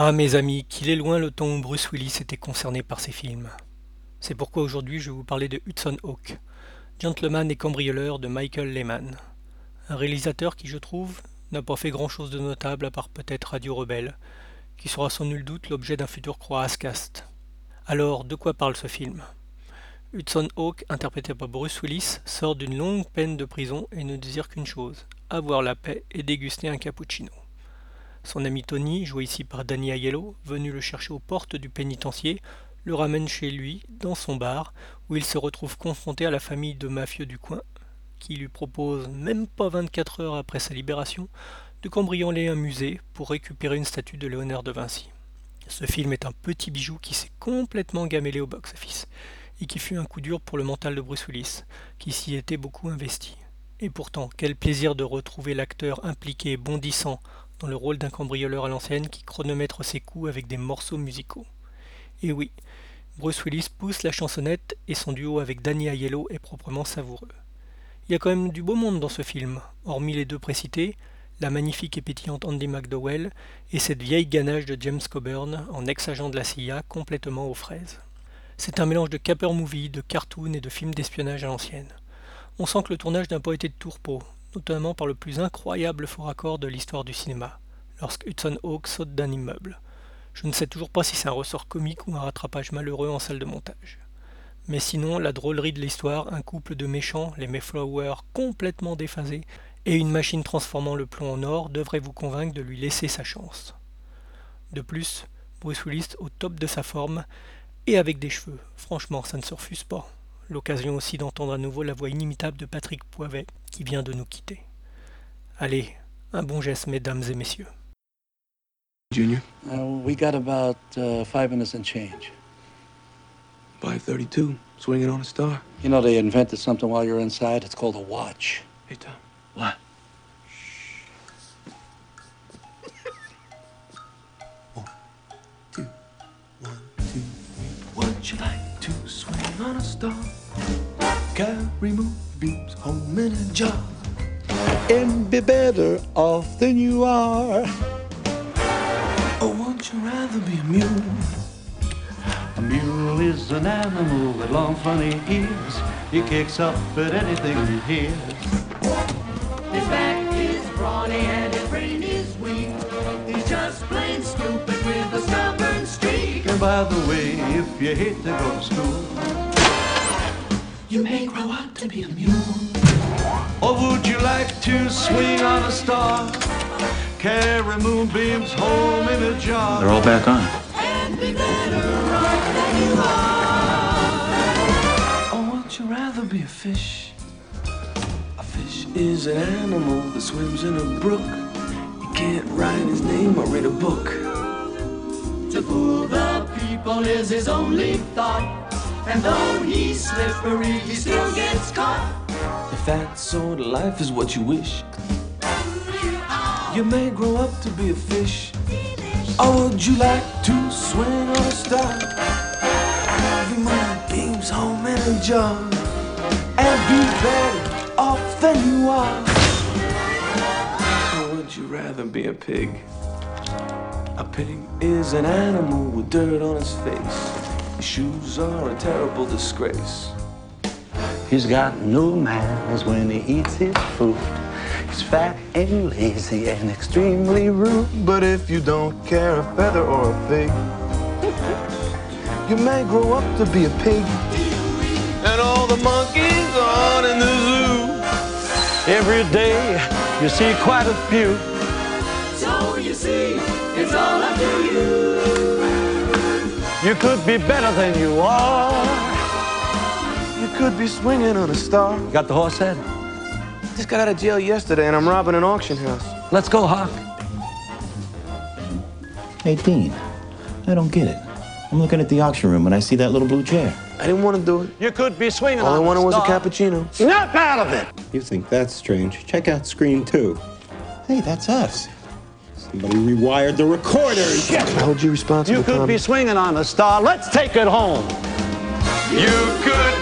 Ah mes amis, qu'il est loin le temps où Bruce Willis était concerné par ces films. C'est pourquoi aujourd'hui je vais vous parler de Hudson Hawk, Gentleman et cambrioleur de Michael Lehman. Un réalisateur qui, je trouve, n'a pas fait grand-chose de notable à part peut-être Radio Rebelle, qui sera sans nul doute l'objet d'un futur Croascast. Alors, de quoi parle ce film? Hudson Hawk, interprété par Bruce Willis, sort d'une longue peine de prison et ne désire qu'une chose, avoir la paix et déguster un cappuccino. Son ami Tony, joué ici par Danny Aiello, venu le chercher aux portes du pénitencier, le ramène chez lui, dans son bar, où il se retrouve confronté à la famille de mafieux du coin, qui lui propose, même pas 24 heures après sa libération, de cambrioler un musée pour récupérer une statue de Léonard de Vinci. Ce film est un petit bijou qui s'est complètement gamellé au box-office, et qui fut un coup dur pour le mental de Bruce Willis, qui s'y était beaucoup investi. Et pourtant, quel plaisir de retrouver l'acteur impliqué bondissant dans le rôle d'un cambrioleur à l'ancienne qui chronomètre ses coups avec des morceaux musicaux. Et oui, Bruce Willis pousse la chansonnette et son duo avec Danny Aiello est proprement savoureux. Il y a quand même du beau monde dans ce film, hormis les deux précités, la magnifique et pétillante Andy McDowell et cette vieille ganache de James Coburn en ex-agent de la CIA complètement aux fraises. C'est un mélange de caper movie, de cartoon et de film d'espionnage à l'ancienne. On sent que le tournage n'a pas été de tourpeau, notamment par le plus incroyable faux raccord de l'histoire du cinéma, lorsque Hudson Hawk saute d'un immeuble. Je ne sais toujours pas si c'est un ressort comique ou un rattrapage malheureux en salle de montage. Mais sinon, la drôlerie de l'histoire, un couple de méchants, les Mayflower, complètement déphasés, et une machine transformant le plomb en or devraient vous convaincre de lui laisser sa chance. De plus, Bruce Willis au top de sa forme, et avec des cheveux, franchement ça ne se refuse pas. L'occasion aussi d'entendre à nouveau la voix inimitable de Patrick Poivet, qui vient de nous quitter. Allez, un bon geste, mesdames et messieurs. Junior? Uh, we got about uh, five minutes and change. 532, swinging on a star. You know, they invented something while you're inside. It's called a watch. Hey, Tom. On a star? Carry moonbeams home in a jar. And be better off than you are. Oh, or would you rather be a mule? A mule is an animal with long funny ears. He kicks up at anything he hears. His back is brawny and his brain is weak. He's just plain stupid with a stubborn streak. And by the way, if you hate to go to school, You may grow up to be a mule. or would you like to swing on a star? Carry moonbeams home in a jar. They're all back on. And be better off than you are. Or would you rather be a fish? A fish is an animal that swims in a brook. You can't write his name or read a book. To fool the people is his only thought. And though he's slippery, he still gets caught. If that sort of life is what you wish, you may grow up to be a fish. Or would you like to swing on a star? Every moonbeams home in a. And be better off than you are. Or would you rather be a pig? A pig is an animal with dirt on his face. Shoes are a terrible disgrace. He's got no manners when he eats his food. He's fat and lazy and extremely rude. But if you don't care a feather or a fig, you may grow up to be a pig. And all the monkeys on in the zoo. Every day you see quite a few. So you see, it's all up to you. You could be better than you are. You could be swinging on a star. You Got the horse head? Just got out of jail yesterday and I'm robbing an auction house. Let's go, Hawk. Hey, Dean, I don't get it. I'm looking at the auction room and I see that little blue chair. I didn't want to do it. You could be swinging on it. All I on wanted a was a cappuccino. Snap out of it! You think that's strange? Check out Screen 2. Hey, that's us. Somebody rewired the recorder. I hold you responsible, You could Tommy. be swinging on a star. Let's take it home. You could